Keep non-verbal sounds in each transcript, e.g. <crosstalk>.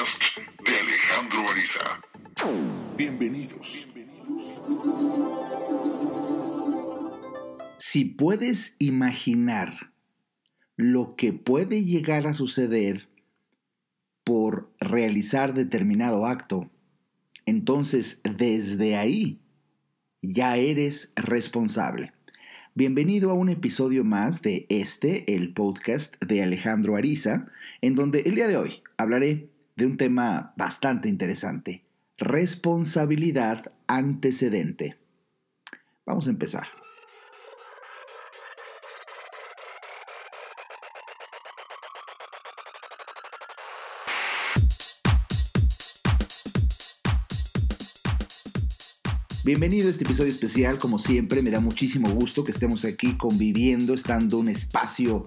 podcast de Alejandro Ariza. Bienvenidos. Si puedes imaginar lo que puede llegar a suceder por realizar determinado acto, entonces desde ahí ya eres responsable. Bienvenido a un episodio más de este, el podcast de Alejandro Ariza, en donde el día de hoy hablaré de un tema bastante interesante, responsabilidad antecedente. Vamos a empezar. Bienvenido a este episodio especial, como siempre, me da muchísimo gusto que estemos aquí conviviendo, estando un espacio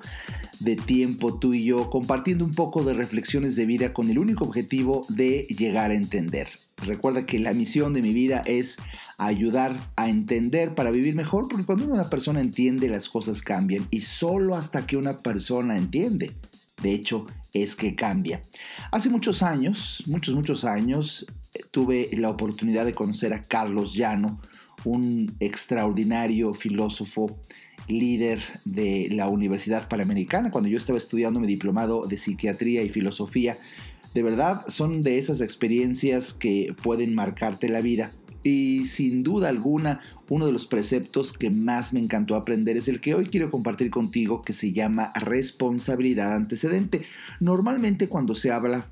de tiempo tú y yo, compartiendo un poco de reflexiones de vida con el único objetivo de llegar a entender. Recuerda que la misión de mi vida es ayudar a entender para vivir mejor, porque cuando una persona entiende las cosas cambian y solo hasta que una persona entiende, de hecho, es que cambia. Hace muchos años, muchos, muchos años, tuve la oportunidad de conocer a Carlos Llano, un extraordinario filósofo, líder de la Universidad Panamericana, cuando yo estaba estudiando mi diplomado de psiquiatría y filosofía. De verdad, son de esas experiencias que pueden marcarte la vida. Y sin duda alguna, uno de los preceptos que más me encantó aprender es el que hoy quiero compartir contigo, que se llama responsabilidad antecedente. Normalmente cuando se habla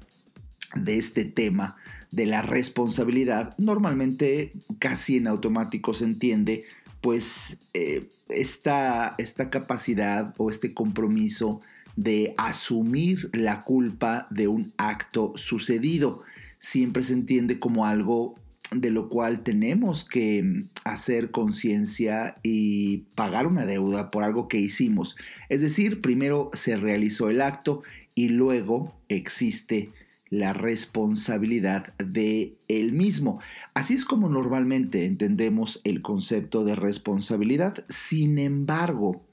de este tema, de la responsabilidad, normalmente casi en automático se entiende pues eh, esta, esta capacidad o este compromiso de asumir la culpa de un acto sucedido. Siempre se entiende como algo de lo cual tenemos que hacer conciencia y pagar una deuda por algo que hicimos. Es decir, primero se realizó el acto y luego existe la responsabilidad de él mismo. Así es como normalmente entendemos el concepto de responsabilidad. Sin embargo,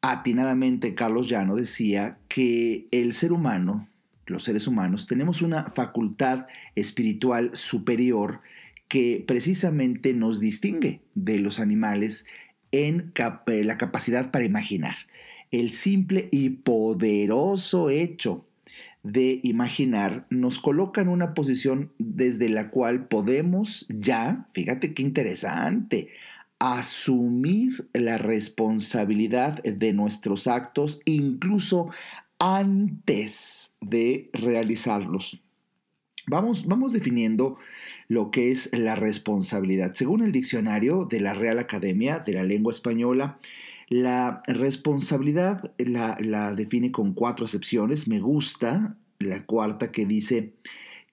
atinadamente Carlos Llano decía que el ser humano, los seres humanos, tenemos una facultad espiritual superior que precisamente nos distingue de los animales en la capacidad para imaginar. El simple y poderoso hecho de imaginar nos coloca en una posición desde la cual podemos ya, fíjate qué interesante, asumir la responsabilidad de nuestros actos incluso antes de realizarlos. Vamos, vamos definiendo lo que es la responsabilidad. Según el diccionario de la Real Academia de la Lengua Española, la responsabilidad la, define con cuatro acepciones. Me gusta la cuarta que dice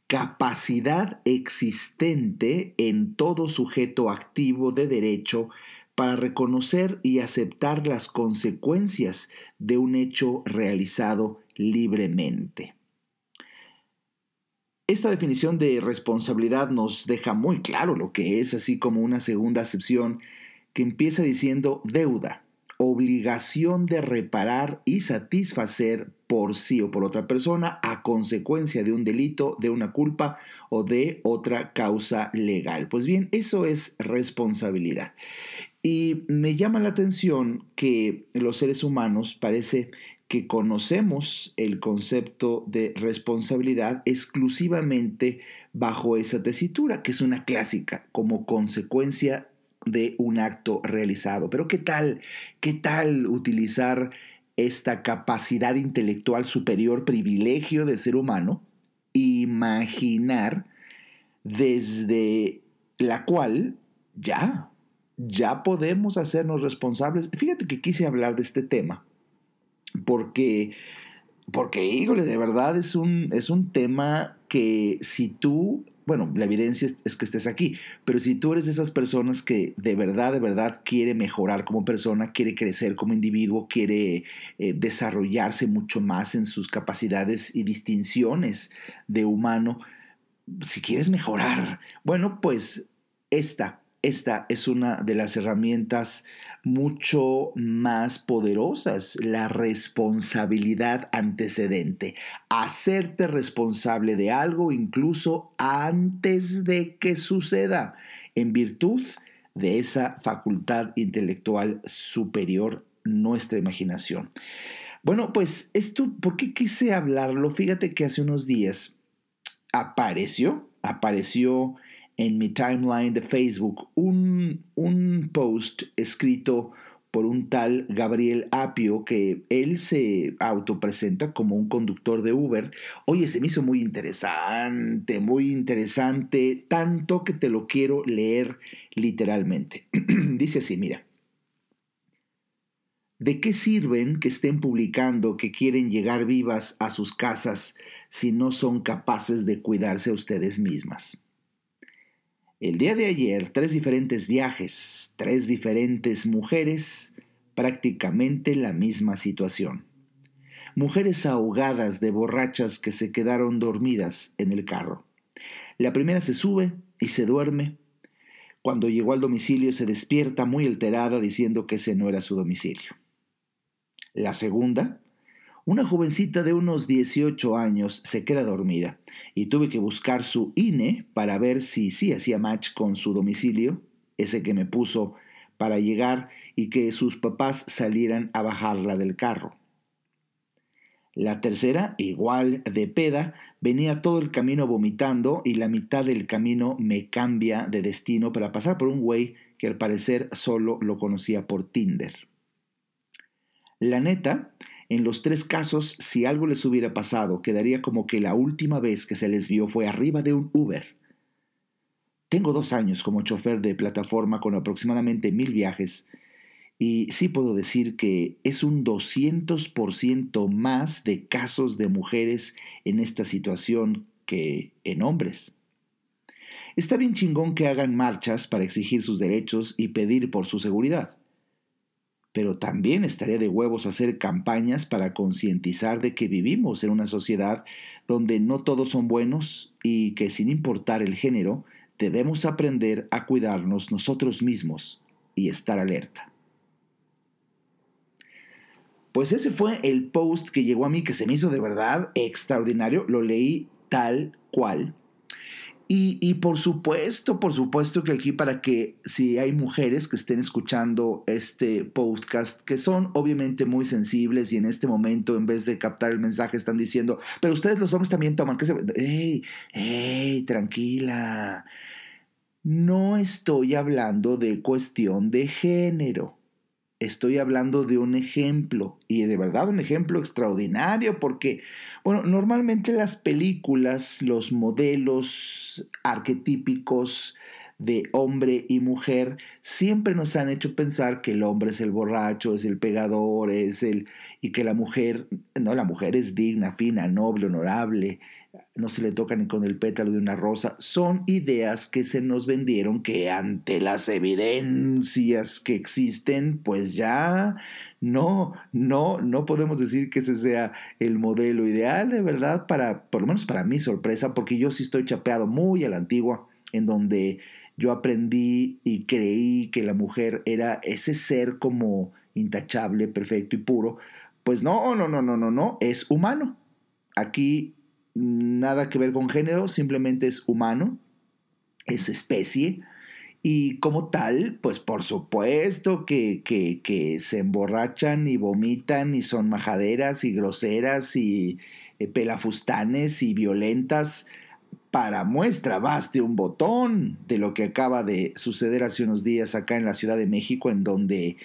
capacidad existente en todo sujeto activo de derecho para reconocer y aceptar las consecuencias de un hecho realizado libremente. Esta definición de responsabilidad nos deja muy claro lo que es, así como una segunda acepción que empieza diciendo deuda obligación de reparar y satisfacer por sí o por otra persona a consecuencia de un delito, de una culpa o de otra causa legal. Pues bien, eso es responsabilidad. Y me llama la atención que los seres humanos parece que conocemos el concepto de responsabilidad exclusivamente bajo esa tesitura, que es una clásica, como consecuencia de un acto realizado. Pero ¿qué tal? ¿Qué tal utilizar esta capacidad intelectual superior, privilegio de ser humano? Imaginar desde la cual ya, ya podemos hacernos responsables. Fíjate que quise hablar de este tema porque, porque híjole, de verdad es un, es un tema que si tú bueno, la evidencia es, que estés aquí, pero si tú eres de esas personas que de verdad, de verdad quiere mejorar como persona, quiere crecer como individuo, quiere eh, desarrollarse mucho más en sus capacidades y distinciones de humano, si quieres mejorar, bueno, pues esta esta es una de las herramientas mucho más poderosas, la responsabilidad antecedente. Hacerte responsable de algo incluso antes de que suceda, en virtud de esa facultad intelectual superior, nuestra imaginación. Bueno, pues esto, ¿por qué quise hablarlo? Fíjate que hace unos días apareció, apareció en mi timeline de Facebook un, un post escrito por un tal Gabriel Apio, que él se autopresenta como un conductor de Uber. Oye, se me hizo muy interesante, muy interesante, tanto que te lo quiero leer literalmente. <clears throat> Dice así, mira. ¿De qué sirven que estén publicando que quieren llegar vivas a sus casas si no son capaces de cuidarse a ustedes mismas? El día de ayer, tres diferentes viajes, tres diferentes mujeres, prácticamente la misma situación. Mujeres ahogadas de borrachas que se quedaron dormidas en el carro. La primera se sube y se duerme. Cuando llegó al domicilio se despierta muy alterada diciendo que ese no era su domicilio. La segunda una jovencita de unos 18 años se queda dormida y tuve que buscar su INE para ver si sí hacía match con su domicilio, ese que me puso para llegar y que sus papás salieran a bajarla del carro. La tercera, igual de peda, venía todo el camino vomitando y la mitad del camino me cambia de destino para pasar por un güey que al parecer solo lo conocía por Tinder. La neta en los tres casos, si algo les hubiera pasado, quedaría como que la última vez que se les vio fue arriba de un Uber. Tengo dos años como chofer de plataforma con aproximadamente mil viajes y sí puedo decir que es un 200% más de casos de mujeres en esta situación que en hombres. Está bien chingón que hagan marchas para exigir sus derechos y pedir por su seguridad pero también estaría de huevos hacer campañas para concientizar de que vivimos en una sociedad donde no todos son buenos y que sin importar el género, debemos aprender a cuidarnos nosotros mismos y estar alerta. Pues ese fue el post que llegó a mí que se me hizo de verdad extraordinario, lo leí tal cual y, por supuesto, por supuesto que aquí para que si hay mujeres que estén escuchando este podcast, que son obviamente muy sensibles y en este momento en vez de captar el mensaje están diciendo, pero ustedes los hombres también toman, que se... ¡Ey! ¡Ey! Tranquila. No estoy hablando de cuestión de género. Estoy hablando de un ejemplo, y de verdad un ejemplo extraordinario, porque, bueno, normalmente las películas, los modelos arquetípicos de hombre y mujer siempre nos han hecho pensar que el hombre es el borracho, es el pegador, es el y que la mujer, no, la mujer es digna, fina, noble, honorable, no se le toca ni con el pétalo de una rosa, son ideas que se nos vendieron que ante las evidencias que existen, pues ya no, no, no podemos decir que ese sea el modelo ideal, de verdad, para, por lo menos para mi sorpresa, porque yo sí estoy chapeado muy a la antigua, en donde yo aprendí y creí que la mujer era ese ser como intachable, perfecto y puro. Pues no, no, no, no, no, no, es humano. Aquí nada que ver con género, simplemente es humano, es especie. Y como tal, pues por supuesto que, que, se emborrachan y vomitan y son majaderas y groseras y eh, pelafustanes y violentas. Para muestra, baste un botón de lo que acaba de suceder hace unos días acá en la Ciudad de México, en donde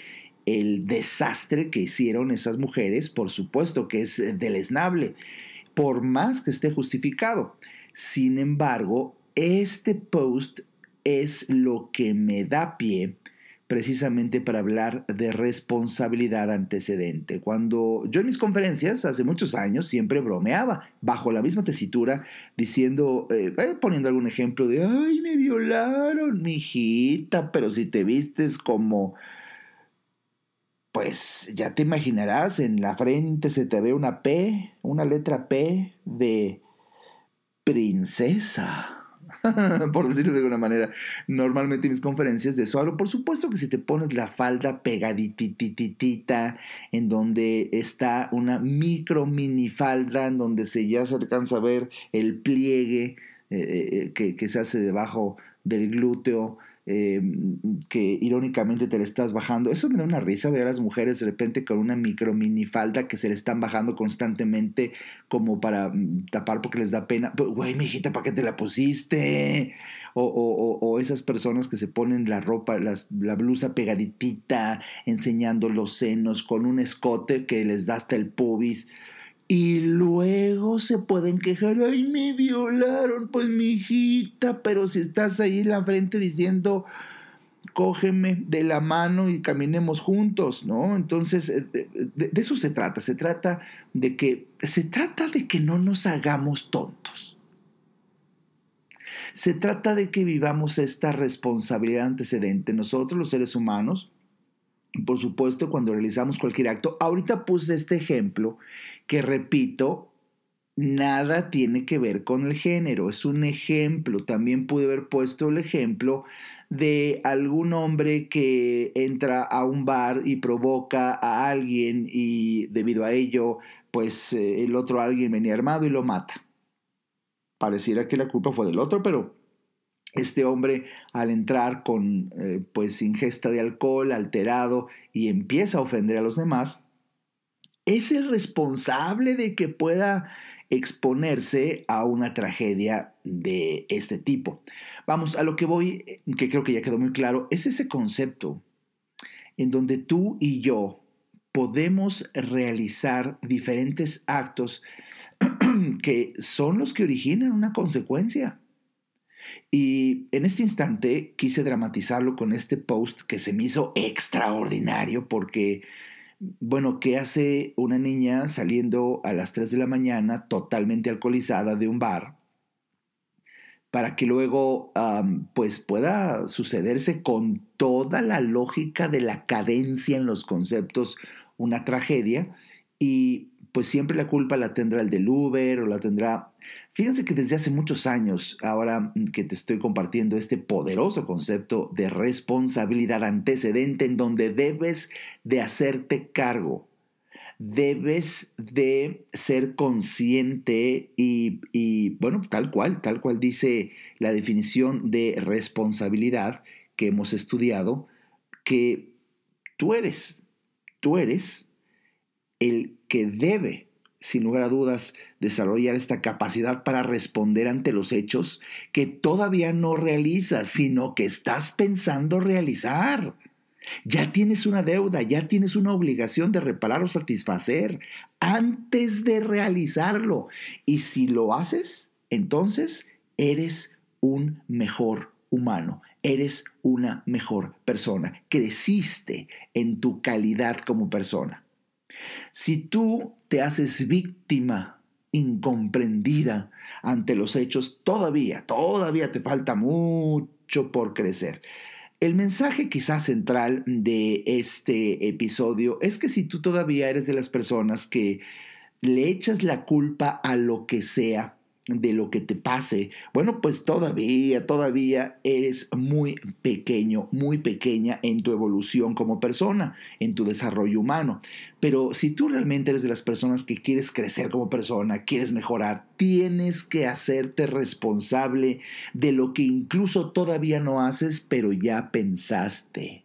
el desastre que hicieron esas mujeres, por supuesto que es deleznable por más que esté justificado. Sin embargo, este post es lo que me da pie precisamente para hablar de responsabilidad antecedente. Cuando yo en mis conferencias hace muchos años siempre bromeaba bajo la misma tesitura diciendo, eh, eh, poniendo algún ejemplo de, ay, me violaron, mi hijita, pero si te vistes como pues ya te imaginarás, en la frente se te ve una P, una letra P de princesa. <laughs> por decirlo de alguna manera. Normalmente en mis conferencias de eso hablo. Por supuesto que si te pones la falda pegaditititita, en donde está una micro mini falda, en donde se ya se alcanza a ver el pliegue eh, eh, que, que se hace debajo del glúteo, eh, que irónicamente te le estás bajando. Eso me da una risa ver a las mujeres de repente con una micro mini falda que se le están bajando constantemente como para mm, tapar porque les da pena. Güey, mijita, ¿para qué te la pusiste? O, o, esas personas que se ponen la ropa, la blusa pegaditita, enseñando los senos con un escote que les da hasta el pubis. Y luego se pueden quejar, ay, me violaron, pues mi hijita, pero si estás ahí en la frente diciendo, cógeme de la mano y caminemos juntos, ¿no? Entonces, eh, de, eso se trata, se trata de que, se trata de que no nos hagamos tontos. Se trata de que vivamos esta responsabilidad antecedente. Nosotros, los seres humanos, por supuesto, cuando realizamos cualquier acto, ahorita puse este ejemplo que repito, nada tiene que ver con el género, es un ejemplo. También pude haber puesto el ejemplo de algún hombre que entra a un bar y provoca a alguien y debido a ello, pues eh, el otro alguien venía armado y lo mata. Pareciera que la culpa fue del otro, pero este hombre al entrar con eh, pues ingesta de alcohol alterado y empieza a ofender a los demás, es el responsable de que pueda exponerse a una tragedia de este tipo. Vamos, a lo que voy, que creo que ya quedó muy claro, es ese concepto en donde tú y yo podemos realizar diferentes actos <clears throat> que son los que originan una consecuencia. Y en este instante quise dramatizarlo con este post que se me hizo extraordinario porque bueno, ¿qué hace una niña saliendo a las 3 de la mañana totalmente alcoholizada de un bar? Para que luego pues pueda sucederse con toda la lógica de la cadencia en los conceptos una tragedia y pues siempre la culpa la tendrá el del Uber o la tendrá... Fíjense que desde hace muchos años, ahora que te estoy compartiendo este poderoso concepto de responsabilidad antecedente en donde debes de hacerte cargo, debes de ser consciente y, y bueno, tal cual, tal cual dice la definición de responsabilidad que hemos estudiado, que tú eres, tú eres el que debe, sin lugar a dudas, desarrollar esta capacidad para responder ante los hechos que todavía no realizas, sino que estás pensando realizar. Ya tienes una deuda, ya tienes una obligación de reparar o satisfacer antes de realizarlo. Y si lo haces, entonces eres un mejor humano, eres una mejor persona, creciste en tu calidad como persona. Si tú te haces víctima incomprendida ante los hechos, todavía, todavía te falta mucho por crecer. El mensaje quizás central de este episodio es que si tú todavía eres de las personas que le echas la culpa a lo que sea, de lo que te pase, bueno, pues todavía, todavía eres muy pequeño, muy pequeña en tu evolución como persona, en tu desarrollo humano. Pero si tú realmente eres de las personas que quieres crecer como persona, quieres mejorar, tienes que hacerte responsable de lo que incluso todavía no haces, pero ya pensaste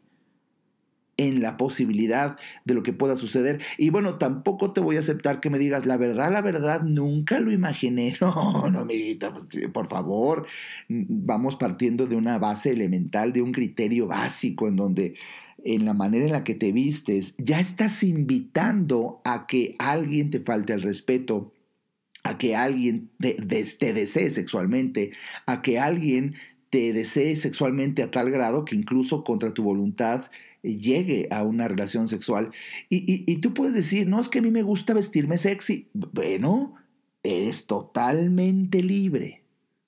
en la posibilidad de lo que pueda suceder. Y bueno, tampoco te voy a aceptar que me digas, la verdad, la verdad, nunca lo imaginé. <laughs> No, no, amiguita, pues, por favor, vamos partiendo de una base elemental, de un criterio básico en donde en la manera en la que te vistes, ya estás invitando a que alguien te falte el respeto, a que alguien te, te desee sexualmente, a que alguien te desee sexualmente a tal grado que incluso contra tu voluntad llegue a una relación sexual. Y, tú puedes decir, no, es que a mí me gusta vestirme sexy. Bueno, eres totalmente libre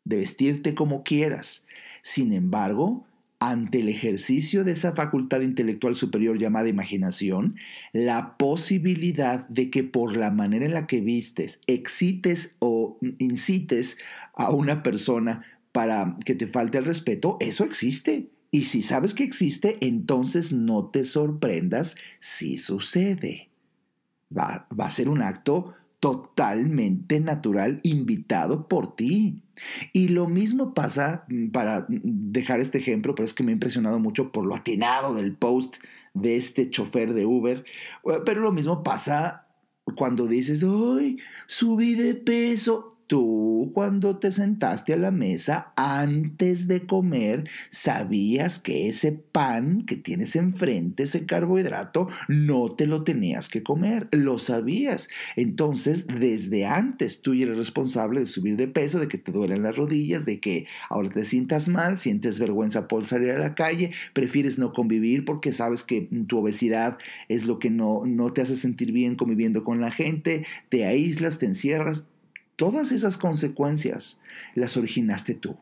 de vestirte como quieras. Sin embargo, ante el ejercicio de esa facultad intelectual superior llamada imaginación, la posibilidad de que por la manera en la que vistes, excites o incites a una persona para que te falte el respeto, eso existe. Y si sabes que existe, entonces no te sorprendas si sucede. Va, a ser un acto totalmente natural invitado por ti. Y lo mismo pasa, mm, para dejar este ejemplo, pero es que me ha impresionado mucho por lo atinado del post de este chofer de Uber, pero lo mismo pasa cuando dices, ¡ay, subí de peso! Tú cuando te sentaste a la mesa antes de comer sabías que ese pan que tienes enfrente, ese carbohidrato, no te lo tenías que comer, lo sabías. Entonces, desde antes tú eres responsable de subir de peso, de que te duelen las rodillas, de que ahora te sientas mal, sientes vergüenza por salir a la calle, prefieres no convivir porque sabes que tu obesidad es lo que no, no te hace sentir bien conviviendo con la gente, te aíslas, te encierras Todas esas consecuencias las originaste tú.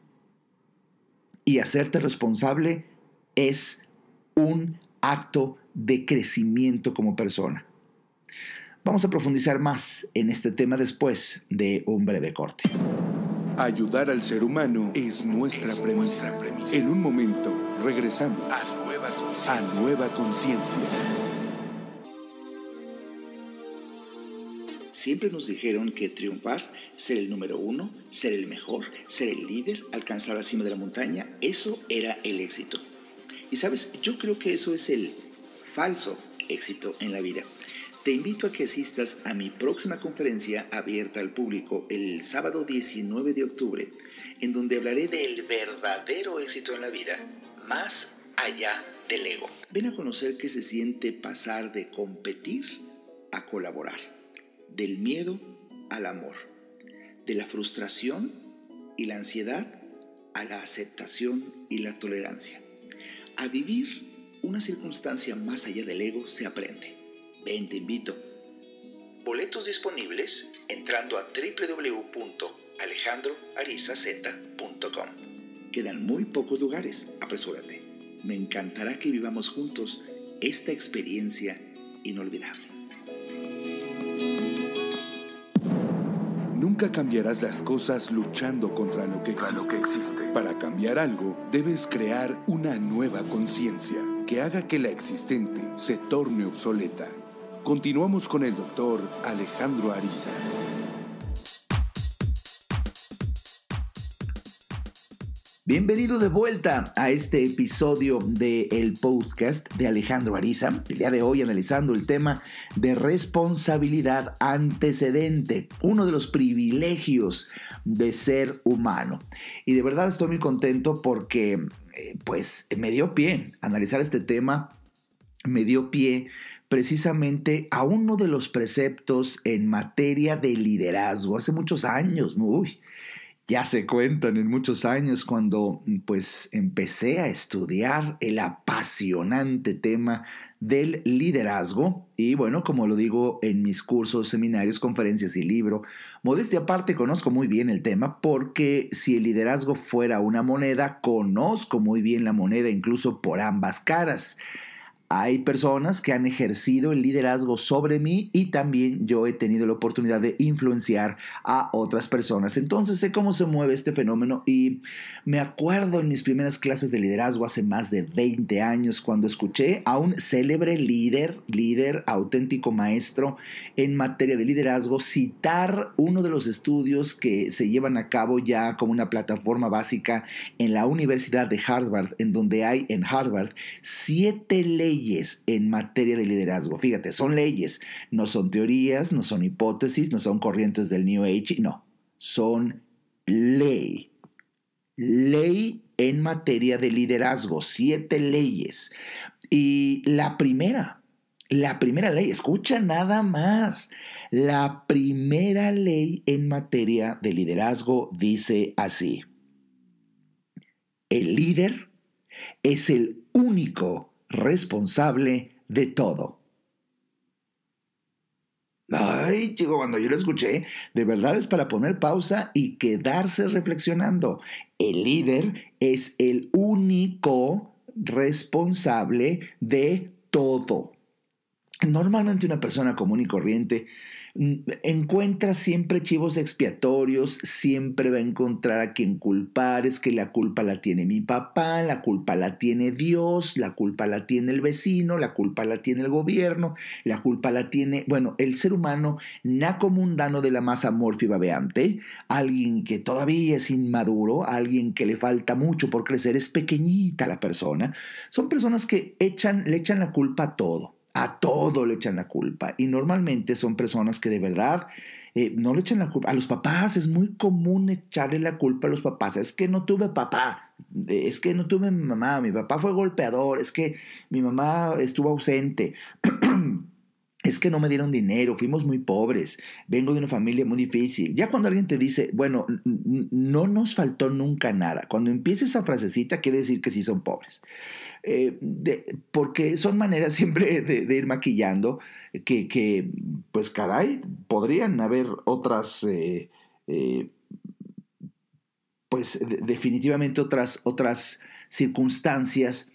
Y hacerte responsable es un acto de crecimiento como persona. Vamos a profundizar más en este tema después de un breve corte. Ayudar al ser humano es nuestra, premisa. En un momento regresamos a Nueva Conciencia. Siempre nos dijeron que triunfar, ser el número uno, ser el mejor, ser el líder, alcanzar la cima de la montaña, eso era el éxito. Y sabes, yo creo que eso es el falso éxito en la vida. Te invito a que asistas a mi próxima conferencia abierta al público el sábado 19 de octubre, en donde hablaré del verdadero éxito en la vida, más allá del ego. Ven a conocer qué se siente pasar de competir a colaborar del miedo al amor, de la frustración y la ansiedad a la aceptación y la tolerancia. A vivir una circunstancia más allá del ego se aprende. Ven, te invito. Boletos disponibles entrando a www.alejandroarizaz.com. Quedan muy pocos lugares, apresúrate. Me encantará que vivamos juntos esta experiencia inolvidable. Nunca cambiarás las cosas luchando contra lo que existe. Para cambiar algo, debes crear una nueva conciencia que haga que la existente se torne obsoleta. Continuamos con el doctor Alejandro Ariza. Bienvenido de vuelta a este episodio del el podcast de Alejandro Ariza. El día de hoy analizando el tema de responsabilidad antecedente, uno de los privilegios de ser humano. Y de verdad estoy muy contento porque eh, pues me dio pie analizar este tema, me dio pie precisamente a uno de los preceptos en materia de liderazgo. Hace muchos años, uy, ya se cuentan en muchos años cuando pues empecé a estudiar el apasionante tema del liderazgo y bueno, como lo digo en mis cursos, seminarios, conferencias y libro, modestia aparte conozco muy bien el tema porque si el liderazgo fuera una moneda, conozco muy bien la moneda incluso por ambas caras. Hay personas que han ejercido el liderazgo sobre mí y también yo he tenido la oportunidad de influenciar a otras personas. Entonces sé cómo se mueve este fenómeno y me acuerdo en mis primeras clases de liderazgo hace más de 20 años cuando escuché a un célebre líder, líder auténtico maestro en materia de liderazgo citar uno de los estudios que se llevan a cabo ya como una plataforma básica en la Universidad de Harvard, en donde hay en Harvard siete leyes leyes en materia de liderazgo. Fíjate, son leyes, no son teorías, no son hipótesis, no son corrientes del New Age, no, son ley. Ley en materia de liderazgo, siete leyes. Y la primera, la primera ley, escucha nada más, la primera ley en materia de liderazgo dice así. El líder es el único responsable de todo. Ay, chico, cuando yo lo escuché, de verdad es para poner pausa y quedarse reflexionando. El líder es el único responsable de todo. Normalmente una persona común y corriente encuentra siempre chivos expiatorios, siempre va a encontrar a quien culpar, es que la culpa la tiene mi papá, la culpa la tiene Dios, la culpa la tiene el vecino, la culpa la tiene el gobierno, la culpa la tiene, bueno, el ser humano naco mundano de la masa morfi babeante, alguien que todavía es inmaduro, alguien que le falta mucho por crecer, es pequeñita la persona, son personas que le echan la culpa a todo a todo le echan la culpa. Y normalmente son personas que de verdad eh, no le echan la culpa. A los papás es muy común echarle la culpa a los papás. Es que no tuve papá, es que no tuve mamá, mi papá fue golpeador, es que mi mamá estuvo ausente. <clears throat> es que no me dieron dinero, fuimos muy pobres, vengo de una familia muy difícil. Ya cuando alguien te dice, bueno, no nos faltó nunca nada, cuando empieza esa frasecita quiere decir que sí son pobres. Eh, porque son maneras <laughs> siempre de, ir maquillando que, pues caray, podrían haber otras, eh, eh, pues definitivamente otras, otras circunstancias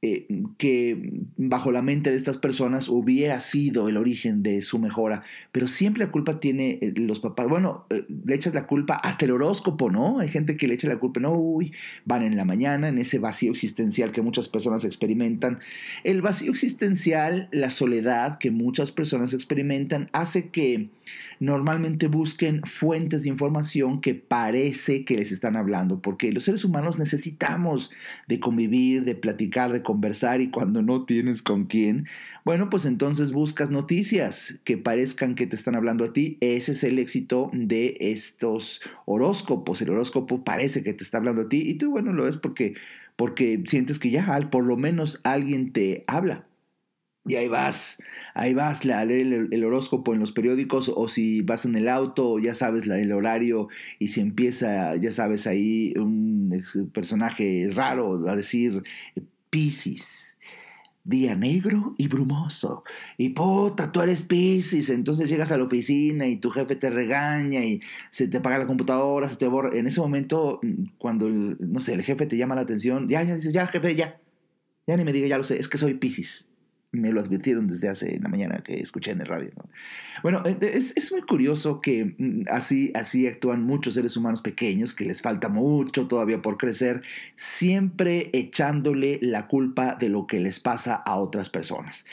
eh, que bajo la mente de estas personas hubiera sido el origen de su mejora, pero siempre la culpa tiene eh, los papás. Bueno, eh, le echas la culpa hasta el horóscopo, ¿no? Hay gente que le echa la culpa, no, uy, van en la mañana, en ese vacío existencial que muchas personas experimentan. El vacío existencial, la soledad que muchas personas experimentan, hace que normalmente busquen fuentes de información que parece que les están hablando, porque los seres humanos necesitamos de convivir, de platicar, de conversar y cuando no tienes con quién, bueno, pues entonces buscas noticias que parezcan que te están hablando a ti. Ese es el éxito de estos horóscopos. El horóscopo parece que te está hablando a ti y tú, bueno, lo es porque, porque sientes que ya por lo menos alguien te habla. Y ahí vas, ahí vas a leer el, horóscopo en los periódicos o si vas en el auto, ya sabes el horario y si empieza, ya sabes, ahí un personaje raro a decir Piscis, día negro y brumoso. Y puta, tú eres Piscis, entonces llegas a la oficina y tu jefe te regaña y se te apaga la computadora, se te borra. En ese momento, cuando, no sé, el jefe te llama la atención, ya, ya, dices, ya, jefe, ya. Ya ni me diga, ya lo sé, es que soy Piscis me lo advirtieron desde hace la mañana que escuché en el radio. Bueno, eh, es, es, muy curioso que mm, así, así actúan muchos seres humanos pequeños, que les falta mucho todavía por crecer, siempre echándole la culpa de lo que les pasa a otras personas.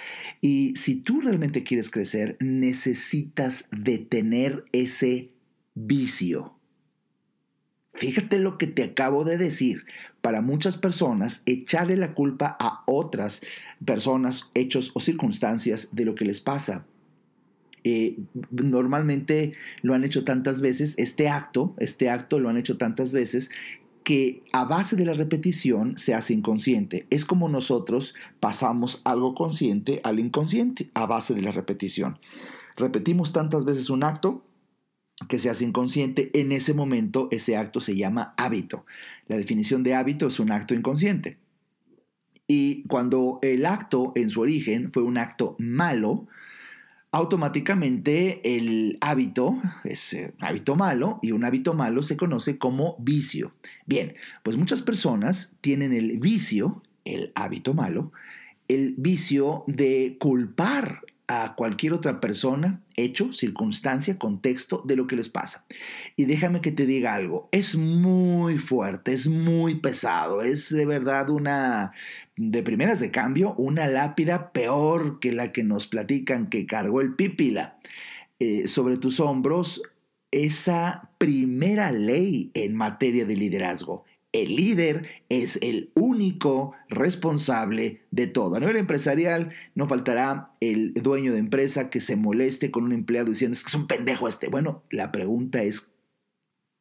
Y si tú realmente quieres crecer, necesitas detener ese vicio Fíjate lo que te acabo de decir. Para muchas personas, echarle la culpa a otras personas, hechos o circunstancias de lo que les pasa. Eh, normalmente lo han hecho tantas veces, este acto, este acto lo han hecho tantas veces que a base de la repetición se hace inconsciente. Es como nosotros pasamos algo consciente al inconsciente a base de la repetición. Repetimos tantas veces un acto que se hace inconsciente, en ese momento ese acto se llama hábito. La definición de hábito es un acto inconsciente. Y cuando el acto en su origen fue un acto malo, automáticamente el hábito es un hábito malo y un hábito malo se conoce como vicio. Bien, pues muchas personas tienen el vicio, el hábito malo, el vicio de culpar a cualquier otra persona, hecho, circunstancia, contexto de lo que les pasa. Y déjame que te diga algo, es muy fuerte, es muy pesado, es de verdad una, de primeras de cambio, una lápida peor que la que nos platican que cargó el pípila eh, sobre tus hombros, esa primera ley en materia de liderazgo el líder es el único responsable de todo. A nivel empresarial, no faltará el dueño de empresa que se moleste con un empleado diciendo es que es un pendejo este. Bueno, la pregunta es,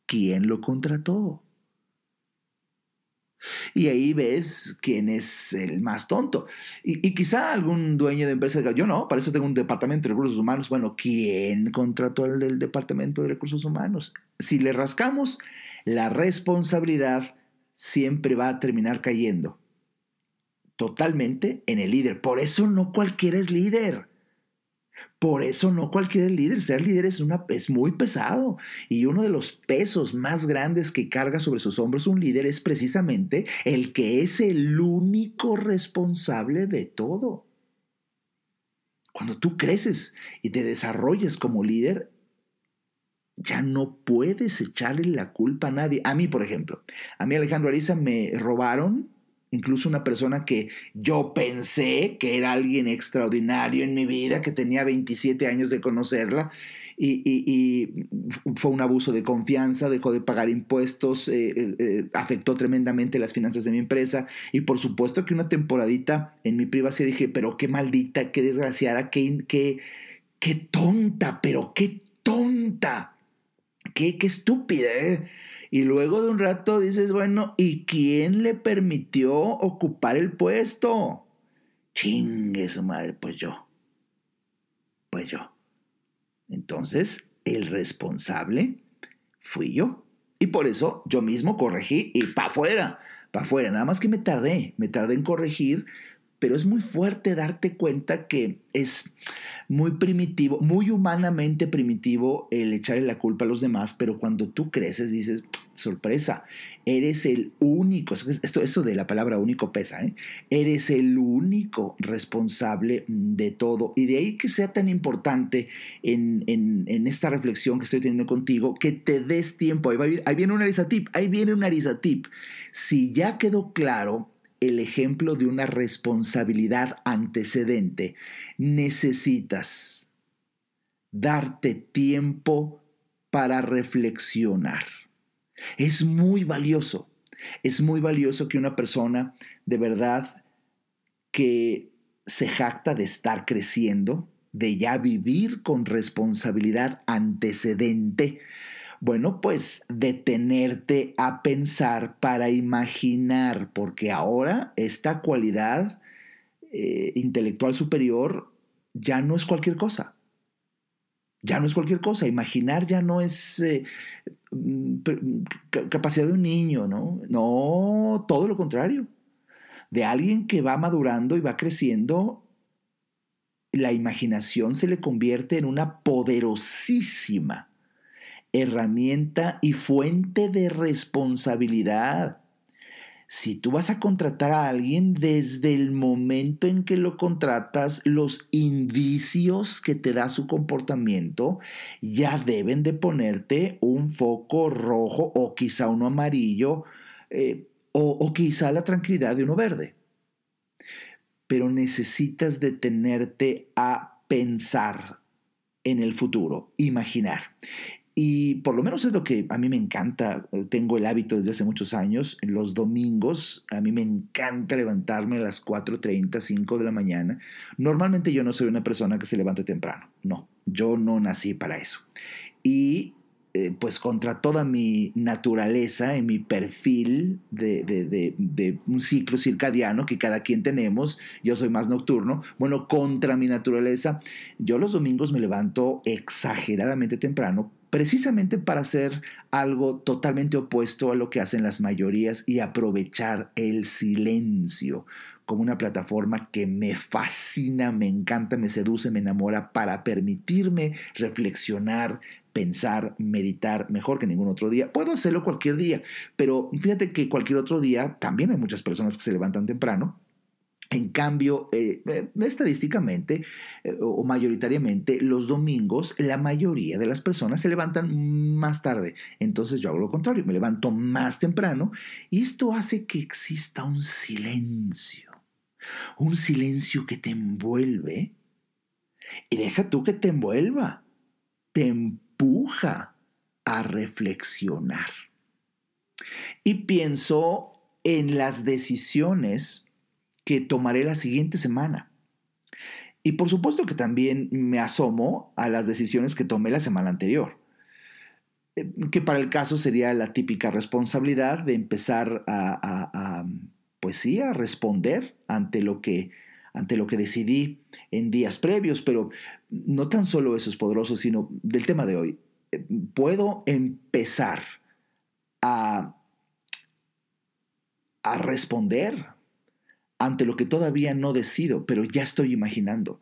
¿quién lo contrató? Y ahí ves quién es el más tonto. Y, quizá algún dueño de empresa diga, yo no, para eso tengo un departamento de recursos humanos. Bueno, ¿quién contrató al del departamento de recursos humanos? Si le rascamos la responsabilidad siempre va a terminar cayendo totalmente en el líder. Por eso no cualquiera es líder. Por eso no cualquiera es líder. Ser líder es, una, es muy pesado. Y uno de los pesos más grandes que carga sobre sus hombros un líder es precisamente el que es el único responsable de todo. Cuando tú creces y te desarrollas como líder, ya no puedes echarle la culpa a nadie. A mí, por ejemplo, a mí Alejandro Ariza me robaron, incluso una persona que yo pensé que era alguien extraordinario en mi vida, que tenía 27 años de conocerla, y, fue un abuso de confianza, dejó de pagar impuestos, eh, eh, eh, afectó tremendamente las finanzas de mi empresa y por supuesto que una temporadita en mi privacidad dije, pero qué maldita, qué desgraciada, qué, qué, qué tonta, pero qué tonta, qué, qué estúpida. Y luego de un rato dices, bueno, ¿y quién le permitió ocupar el puesto? Chingue su madre, pues yo. Pues yo. Entonces, el responsable fui yo. Y por eso yo mismo corregí y para afuera, para afuera. Nada más que me tardé, me tardé en corregir, pero es muy fuerte darte cuenta que es muy primitivo, muy humanamente primitivo el echarle la culpa a los demás, pero cuando tú creces dices, sorpresa, eres el único, esto, esto de la palabra único pesa, ¿eh? eres el único responsable de todo. Y de ahí que sea tan importante en, esta reflexión que estoy teniendo contigo, que te des tiempo. Ahí, ahí viene un arizatip, ahí viene un arizatip. Si ya quedó claro el ejemplo de una responsabilidad antecedente, necesitas darte tiempo para reflexionar. Es muy valioso, es muy valioso que una persona de verdad que se jacta de estar creciendo, de ya vivir con responsabilidad antecedente, bueno, pues detenerte a pensar para imaginar, porque ahora esta cualidad eh, intelectual superior ya no es cualquier cosa. Ya no es cualquier cosa. Imaginar ya no es eh, mm, capacidad de un niño, ¿no? No, todo lo contrario. De alguien que va madurando y va creciendo, la imaginación se le convierte en una poderosísima herramienta y fuente de responsabilidad. Si tú vas a contratar a alguien, desde el momento en que lo contratas, los indicios que te da su comportamiento ya deben de ponerte un foco rojo o quizá uno amarillo eh, o, o quizá la tranquilidad de uno verde. Pero necesitas detenerte a pensar en el futuro, imaginar. Y por lo menos es lo que a mí me encanta. Tengo el hábito desde hace muchos años. Los domingos a mí me encanta levantarme a las 4.30, 5 de la mañana. Normalmente yo no soy una persona que se levante temprano. No, yo no nací para eso. Y eh, pues contra toda mi naturaleza y mi perfil de, de, un ciclo circadiano que cada quien tenemos, yo soy más nocturno, bueno, contra mi naturaleza, yo los domingos me levanto exageradamente temprano precisamente para hacer algo totalmente opuesto a lo que hacen las mayorías y aprovechar el silencio como una plataforma que me fascina, me encanta, me seduce, me enamora para permitirme reflexionar, pensar, meditar mejor que ningún otro día. Puedo hacerlo cualquier día, pero fíjate que cualquier otro día también hay muchas personas que se levantan temprano en cambio, eh, estadísticamente eh, o mayoritariamente, los domingos la mayoría de las personas se levantan más tarde. Entonces yo hago lo contrario, me levanto más temprano y esto hace que exista un silencio. Un silencio que te envuelve. Y deja tú que te envuelva. Te empuja a reflexionar. Y pienso en las decisiones que tomaré la siguiente semana. Y por supuesto que también me asomo a las decisiones que tomé la semana anterior, eh, que para el caso sería la típica responsabilidad de empezar a, pues sí, a responder ante lo que ante lo que decidí en días previos, pero no tan solo eso es poderoso, sino del tema de hoy. Eh, puedo empezar a, a responder ante lo que todavía no decido, pero ya estoy imaginando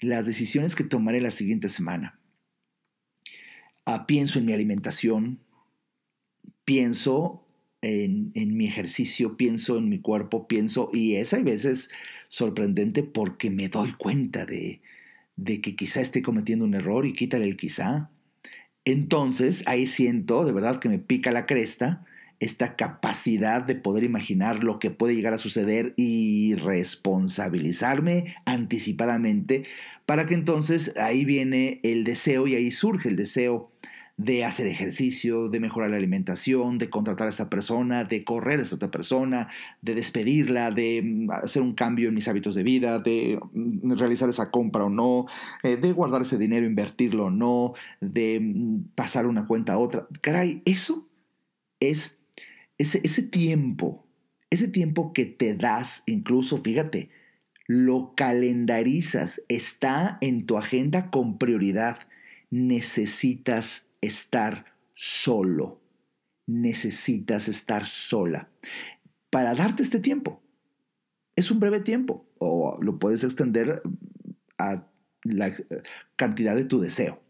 las decisiones que tomaré la siguiente semana. Ah, pienso en mi alimentación, pienso en, mi ejercicio, pienso en mi cuerpo, pienso, y es a veces sorprendente porque me doy cuenta de, de que quizá esté cometiendo un error y quítale el quizá. Entonces ahí siento de verdad que me pica la cresta esta capacidad de poder imaginar lo que puede llegar a suceder y responsabilizarme anticipadamente para que entonces ahí viene el deseo y ahí surge el deseo de hacer ejercicio, de mejorar la alimentación, de contratar a esta persona, de correr a esta otra persona, de despedirla, de mm, hacer un cambio en mis hábitos de vida, de mm, realizar esa compra o no, eh, de guardar ese dinero, invertirlo o no, de mm, pasar una cuenta a otra. Caray, eso es ese, ese tiempo, ese tiempo que te das, incluso, fíjate, lo calendarizas, está en tu agenda con prioridad. Necesitas estar solo. Necesitas estar sola para darte este tiempo. Es un breve tiempo o lo puedes extender a la cantidad de tu deseo.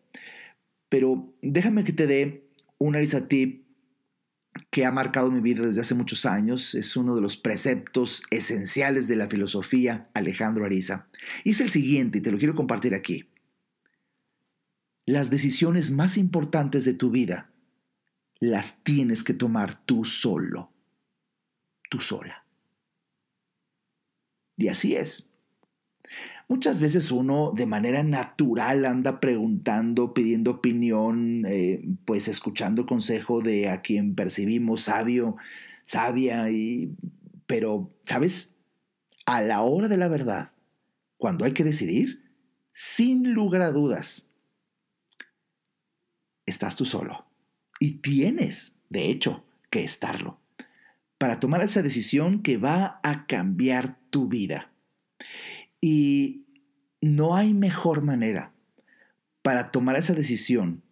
Pero déjame que te dé una tip que ha marcado mi vida desde hace muchos años. Es uno de los preceptos esenciales de la filosofía Alejandro Ariza. Y es el siguiente y te lo quiero compartir aquí las decisiones más importantes de tu vida las tienes que tomar tú solo, tú sola. Y así es. Muchas veces uno de manera natural anda preguntando, pidiendo opinión, eh, pues escuchando consejo de a quien percibimos sabio, sabia, y, pero, ¿sabes? A la hora de la verdad, cuando hay que decidir, sin lugar a dudas, estás tú solo. Y tienes, de hecho, que estarlo. Para tomar esa decisión que va a cambiar tu vida. Y no hay mejor manera para tomar esa decisión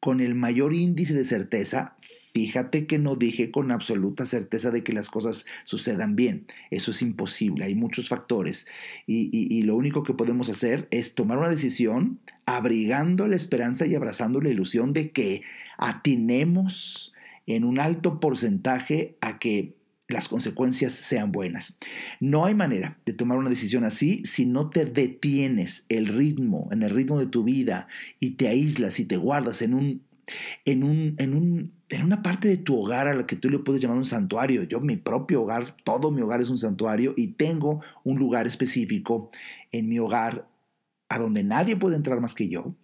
con el mayor índice de certeza Fíjate que no dije con absoluta certeza de que las cosas sucedan bien. Eso es imposible. Hay muchos factores. Y, lo único que podemos hacer es tomar una decisión abrigando la esperanza y abrazando la ilusión de que atinemos en un alto porcentaje a que las consecuencias sean buenas. No hay manera de tomar una decisión así si no te detienes el ritmo, en el ritmo de tu vida y te aíslas y te guardas en un en, un, en, un, en una parte de tu hogar a la que tú le puedes llamar un santuario. Yo, mi propio hogar, todo mi hogar es un santuario y tengo un lugar específico en mi hogar a donde nadie puede entrar más que yo.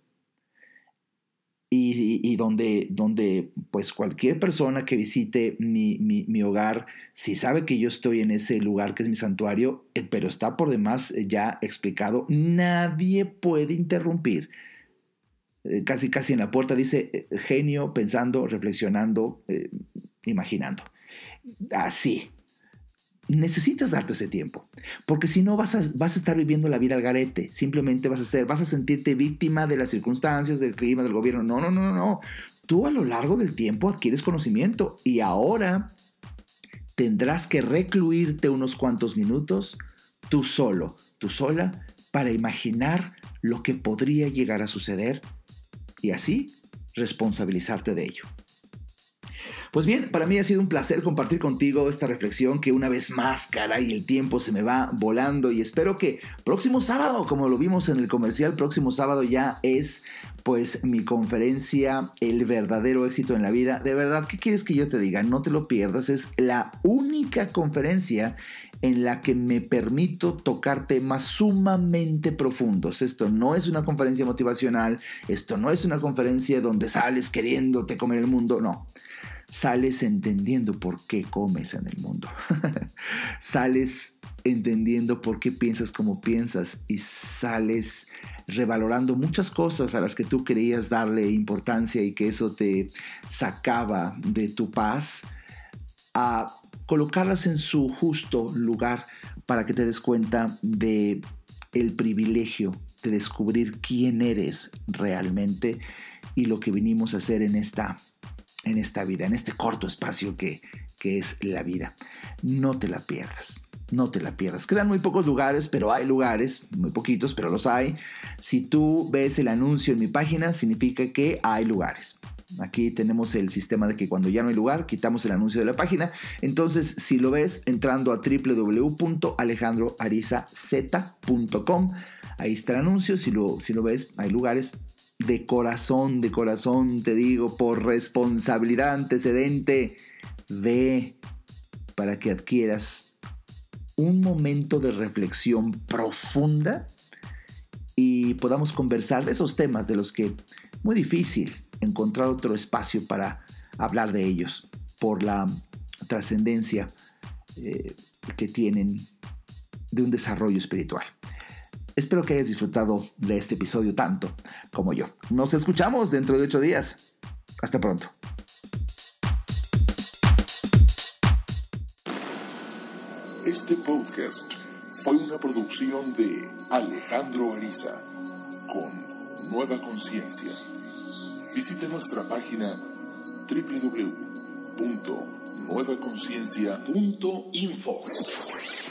Y, donde, donde pues cualquier persona que visite mi, mi, hogar, si sabe que yo estoy en ese lugar que es mi santuario, eh, pero está por demás eh, ya explicado, nadie puede interrumpir eh, casi casi en la puerta, dice genio, pensando, reflexionando, imaginando. Así. Necesitas darte ese tiempo, porque si no vas a, vas a estar viviendo la vida al garete, simplemente vas a ser, vas a sentirte víctima de las circunstancias, del clima, del gobierno. No, no, no, no, no. Tú a lo largo del tiempo adquieres conocimiento y ahora tendrás que recluirte unos cuantos minutos tú solo, tú sola, para imaginar lo que podría llegar a suceder y así responsabilizarte de ello. Pues bien, para mí ha sido un placer compartir contigo esta reflexión que una vez más, y el tiempo se me va volando y espero que próximo sábado, como lo vimos en el comercial, próximo sábado ya es pues mi conferencia El verdadero éxito en la vida. De verdad, ¿qué quieres que yo te diga? No te lo pierdas, es la única conferencia en la que me permito tocar temas sumamente profundos. Esto no es una conferencia motivacional, esto no es una conferencia donde sales queriéndote comer el mundo, no. Sales entendiendo por qué comes en el mundo. <laughs> sales entendiendo por qué piensas como piensas y sales revalorando muchas cosas a las que tú creías darle importancia y que eso te sacaba de tu paz a colocarlas en su justo lugar para que te des cuenta de el privilegio de descubrir quién eres realmente y lo que vinimos a hacer en esta, en esta vida, en este corto espacio que, que es la vida. No te la pierdas. No te la pierdas. Quedan muy pocos lugares, pero hay lugares, muy poquitos, pero los hay. Si tú ves el anuncio en mi página, significa que hay lugares. Aquí tenemos el sistema de que cuando ya no hay lugar, quitamos el anuncio de la página. Entonces, si lo ves entrando a www.alejandroarizaz.com, Ahí está el anuncio, si lo, si lo ves, hay lugares de corazón, de corazón, te digo, por responsabilidad antecedente, de para que adquieras un momento de reflexión profunda y podamos conversar de esos temas de los que muy difícil encontrar otro espacio para hablar de ellos por la trascendencia eh, que tienen de un desarrollo espiritual. Espero que hayas disfrutado de este episodio tanto como yo. Nos escuchamos dentro de ocho días. Hasta pronto. Este podcast fue una producción de Alejandro Ariza con Nueva Conciencia. Visite nuestra página www.nuevaconciencia.info.